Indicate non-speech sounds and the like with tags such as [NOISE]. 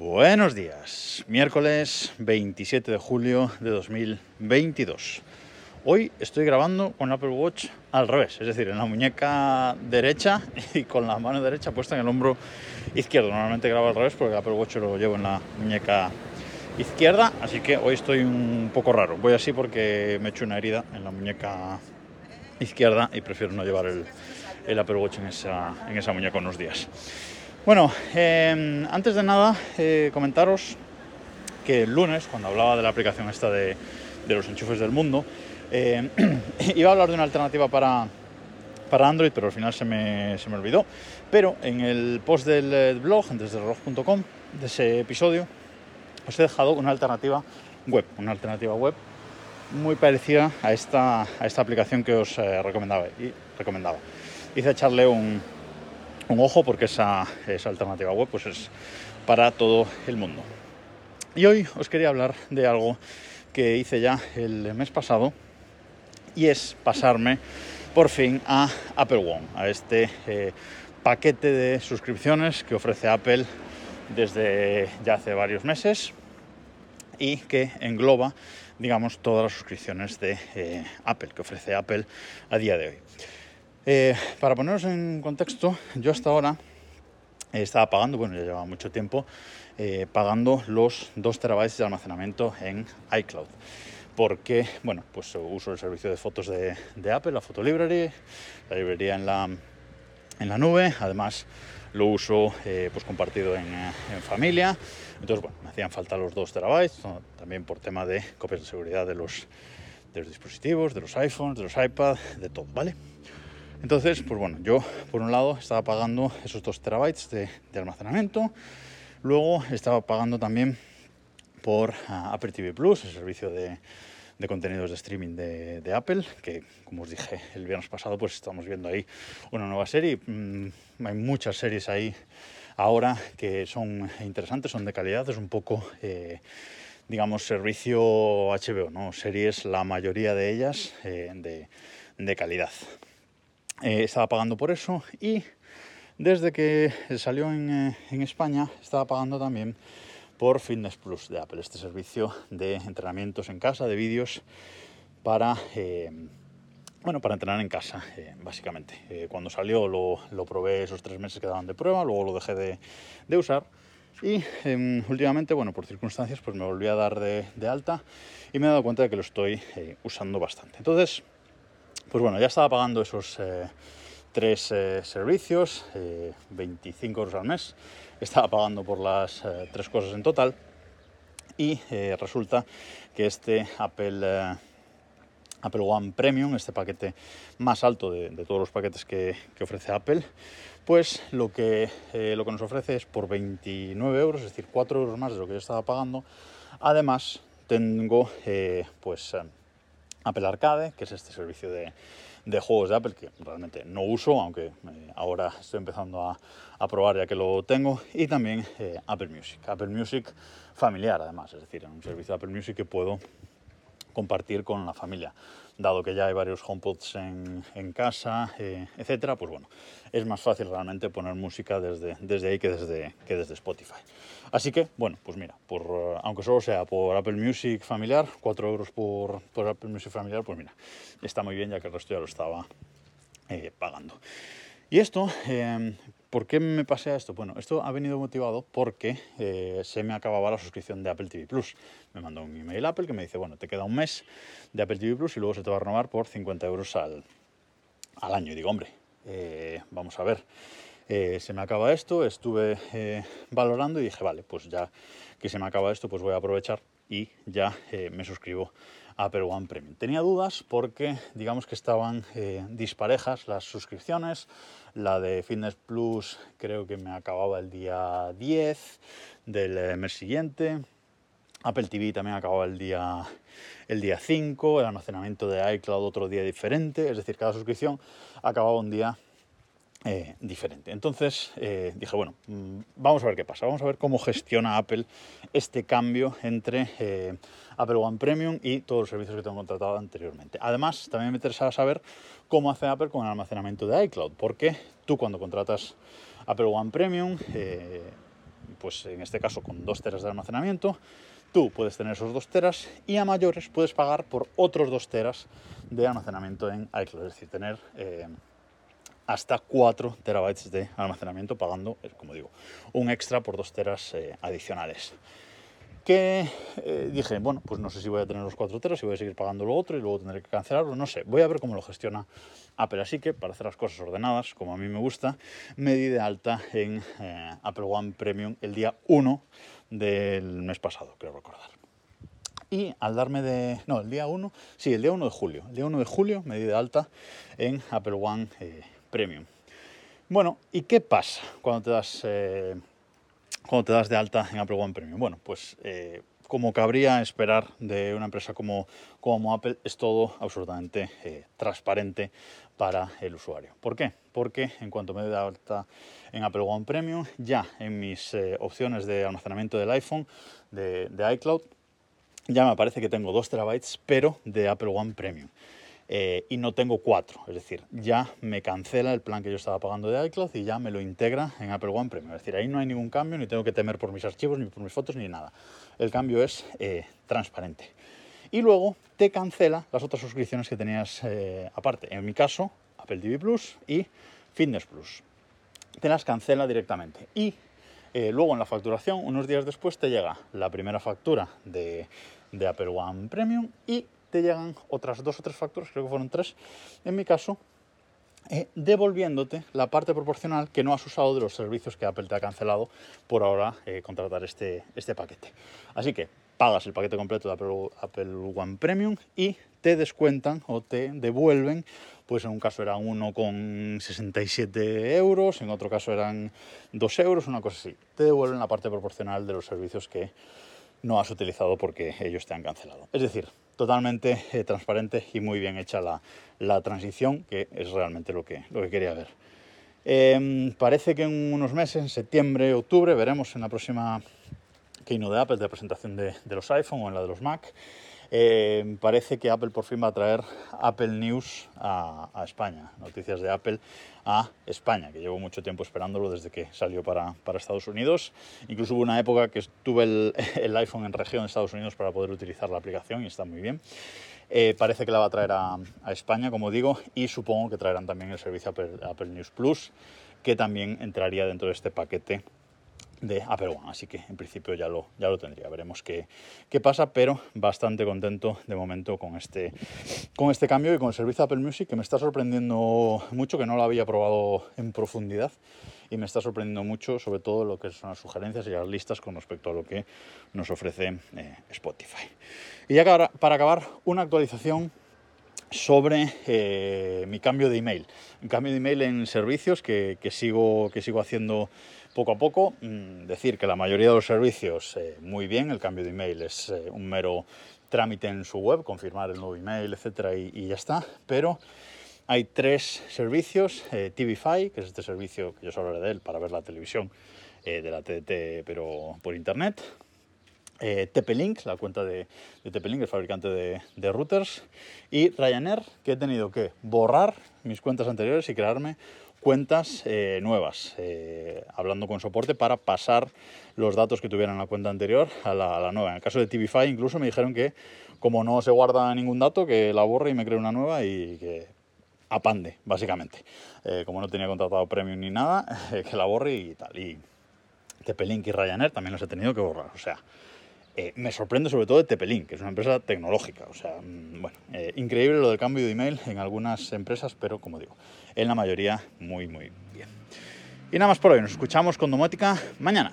Buenos días, miércoles 27 de julio de 2022. Hoy estoy grabando con Apple Watch al revés, es decir, en la muñeca derecha [LAUGHS] y con la mano derecha puesta en el hombro izquierdo. Normalmente grabo al revés porque el Apple Watch lo llevo en la muñeca izquierda, así que hoy estoy un poco raro. Voy así porque me he hecho una herida en la muñeca izquierda y prefiero no llevar el, Apple Watch en esa, en esa muñeca unos días. Bueno, em, antes de nada, eh, comentaros que el lunes, cuando hablaba de la aplicación esta de, los enchufes del mundo, em, [CLEARS THROAT] iba a hablar de una alternativa para, para Android, pero al final se me, se me, olvidó. Pero en el post del eh, blog, desde reloj.com, de ese episodio, os he dejado una alternativa web, una alternativa web muy parecida a esta, a esta aplicación que os eh, recomendaba, y recomendaba. Hice echarle un, un ojo porque esa, alternativa web pues es para todo el mundo. Y hoy os quería hablar de algo que hice ya el mes pasado y es pasarme por fin a Apple One, a este eh, paquete de suscripciones que ofrece Apple desde ya hace varios meses y que engloba, digamos, todas las suscripciones de eh, Apple que ofrece Apple a día de hoy. Eh, para poneros en contexto, yo hasta ahora estaba pagando, bueno, ya llevaba mucho tiempo, eh, pagando los 2 terabytes de almacenamiento en iCloud. Porque, bueno, pues uso el servicio de fotos de, Apple, la Photo Library, la librería en la, en la nube, además lo uso eh, pues compartido en, familia. Entonces, bueno, me hacían falta los 2 terabytes, también por tema de copias de seguridad de los, de los dispositivos, de los iPhones, de los iPads, de todo, ¿vale? Entonces, pues bueno, yo por un lado estaba pagando esos 2 terabytes de, almacenamiento, luego estaba pagando también por ah, Apple TV Plus, el servicio de, contenidos de streaming de, Apple, que como os dije el viernes pasado, pues estamos viendo ahí una nueva serie. Mm, hay muchas series ahí ahora que son interesantes, son de calidad, es un poco, eh, digamos, servicio HBO, ¿no? Series, la mayoría de ellas eh, de, de calidad. Eh, estaba pagando por eso y desde que salió en, eh, España estaba pagando también por Fitness Plus de Apple, este servicio de entrenamientos en casa, de vídeos para, eh, bueno, para entrenar en casa, básicamente. cuando salió lo, probé esos tres meses que daban de prueba, luego lo dejé de, usar y em, últimamente, bueno, por circunstancias, pues me volví a dar de, de, alta y me he dado cuenta de que lo estoy usando bastante. Entonces, pues bueno, ya estaba pagando esos eh, tres eh, servicios, 25 eh, euros al mes. Estaba pagando por las tres cosas en total. Y resulta que este Apple, Apple One Premium, este paquete más alto de, todos los paquetes que, ofrece Apple, pues lo que, lo que nos ofrece es por 29 euros, es decir, 4 euros más de lo que yo estaba pagando. Además, tengo pues Apple Arcade, que es este servicio de, juegos de Apple que realmente no uso, aunque eh, ahora estoy empezando a, probar ya que lo tengo, y también eh, Apple Music. Apple Music familiar además, es decir, un servicio de Apple Music que puedo compartir con la familia. Dado que ya hay varios HomePods en, en casa, eh, etcétera, pues bueno, es más fácil realmente poner música desde, desde ahí que desde, que desde Spotify. Así que, bueno, pues mira, por, eh, aunque solo sea por Apple Music familiar, 4 euros por, por, Apple Music familiar, pues mira, está muy bien ya que el resto ya lo estaba eh, pagando. Y esto, ¿por qué me pasé a esto? Bueno, esto ha venido motivado porque eh, se me acababa la suscripción de Apple TV Plus. Me mandó un email Apple que me dice, bueno, te queda un mes de Apple TV Plus y luego se te va a renovar por 50 euros al, al año. Y digo, hombre, eh, vamos a ver. Eh, se me acaba esto, estuve valorando y dije, vale, pues ya que se me acaba esto, pues voy a aprovechar y ya me suscribo Apple One Premium. Tenía dudas porque digamos que estaban eh, disparejas las suscripciones. La de Fitness Plus creo que me acababa el día 10 del eh, mes siguiente. Apple TV también acababa el día, el día 5, el almacenamiento de iCloud otro día diferente, es decir, cada suscripción acababa un día eh, diferente. Entonces eh, dije, bueno, mm, vamos a ver qué pasa, vamos a ver cómo gestiona Apple este cambio entre eh, Apple One Premium y todos los servicios que tengo contratado anteriormente. Además, también me interesa saber cómo hace Apple con el almacenamiento de iCloud, porque tú cuando contratas Apple One Premium, pues en este caso con 2 teras de almacenamiento, tú puedes tener esos 2 teras y a mayores puedes pagar por otros 2 teras de almacenamiento en iCloud, es decir, tener hasta 4 terabytes de almacenamiento pagando, eh, como digo, un extra por 2 teras eh, adicionales que eh, dije, bueno, pues no sé si voy a tener los 4 teras, si voy a seguir pagando lo otro y luego tendré que cancelarlo, no sé, voy a ver cómo lo gestiona Apple. Así que para hacer las cosas ordenadas, como a mí me gusta, me di de alta en Apple One Premium el día 1 del mes pasado, creo recordar. Y al darme de... No, el día 1, sí, el día 1 de julio. El día 1 de julio me di de alta en Apple One eh, Premium. Bueno, ¿y qué pasa cuando te das cuando te das de alta en Apple One Premium? Bueno, pues eh, como cabría esperar de una empresa como, como Apple, es todo absolutamente eh, transparente para el usuario. ¿Por qué? Porque en cuanto me doy de alta en Apple One Premium, ya en mis eh, opciones de almacenamiento del iPhone, de, de iCloud, ya me aparece que tengo 2 terabytes, pero de Apple One Premium. Eh, y no tengo cuatro. Es decir, ya me cancela el plan que yo estaba pagando de iCloud y ya me lo integra en Apple One Premium. Es decir, ahí no hay ningún cambio, ni tengo que temer por mis archivos, ni por mis fotos, ni nada. El cambio es eh, transparente. Y luego te cancela las otras suscripciones que tenías eh, aparte. En mi caso, Apple TV Plus y Fitness Plus. Te las cancela directamente. Y luego en la facturación, unos días después, te llega la primera factura de, de Apple One Premium y te llegan otras dos o tres facturas, creo que fueron tres, en mi caso, eh, devolviéndote la parte proporcional que no has usado de los servicios que Apple te ha cancelado por ahora eh, contratar este, este paquete. Así que pagas el paquete completo de Apple, One Premium y te descuentan o te devuelven, pues en un caso eran 1,67 euros, en otro caso eran 2 euros, una cosa así. Te devuelven la parte proporcional de los servicios que no has utilizado porque ellos te han cancelado. Es decir, totalmente eh, transparente y muy bien hecha la, la, transición, que es realmente lo que, lo que quería ver. Em, parece que en unos meses, en septiembre, octubre, veremos en la próxima Keynote de Apple de presentación de, de los iPhone o en la de los Mac, eh, parece que Apple por fin va a traer Apple News a, España, noticias de Apple a España, que llevo mucho tiempo esperándolo desde que salió para, Estados Unidos. Incluso hubo una época que tuve [LAUGHS] el, iPhone en región de Estados Unidos para poder utilizar la aplicación y está muy bien. Eh, parece que la va a traer a, España, como digo, y supongo que traerán también el servicio Apple News Plus, que también entraría dentro de este paquete de Apple One, así que en principio ya lo, ya lo tendría, veremos qué, qué, pasa, pero bastante contento de momento con este, con este cambio y con el servicio Apple Music que me está sorprendiendo mucho, que no lo había probado en profundidad y me está sorprendiendo mucho sobre todo lo que son las sugerencias y las listas con respecto a lo que nos ofrece eh, Spotify. Y ya para acabar, una actualización sobre eh, mi cambio de email. Un cambio de email en servicios que, que, sigo, que sigo haciendo poco a poco. Mm, decir que la mayoría de los servicios, eh, muy bien, el cambio de email es eh, un mero trámite en su web, confirmar el nuevo email, etcétera, y, ya está. Pero hay tres servicios, TVFi, que es este servicio que yo solo hablaré de él para ver la televisión de la TDT, pero por internet. TP-Link, la cuenta de, de TP-Link, el fabricante de, routers, y Ryanair, que he tenido que borrar mis cuentas anteriores y crearme cuentas eh, nuevas, eh, hablando con soporte para pasar los datos que tuvieran la cuenta anterior a la, nueva. En el caso de TVFi incluso me dijeron que como no se guarda ningún dato, que la borre y me cree una nueva y que apande, básicamente. Eh, como no tenía contratado premium ni nada, [LAUGHS] que la borre y tal. Y TP-Link y Ryanair también los he tenido que borrar. O sea, eh, me sorprende sobre todo de Tepelín, que es una empresa tecnológica. O sea, mm, bueno, eh, increíble lo del cambio de email en algunas empresas, pero como digo, en la mayoría muy, muy bien. Y nada más por hoy, nos escuchamos con domótica mañana.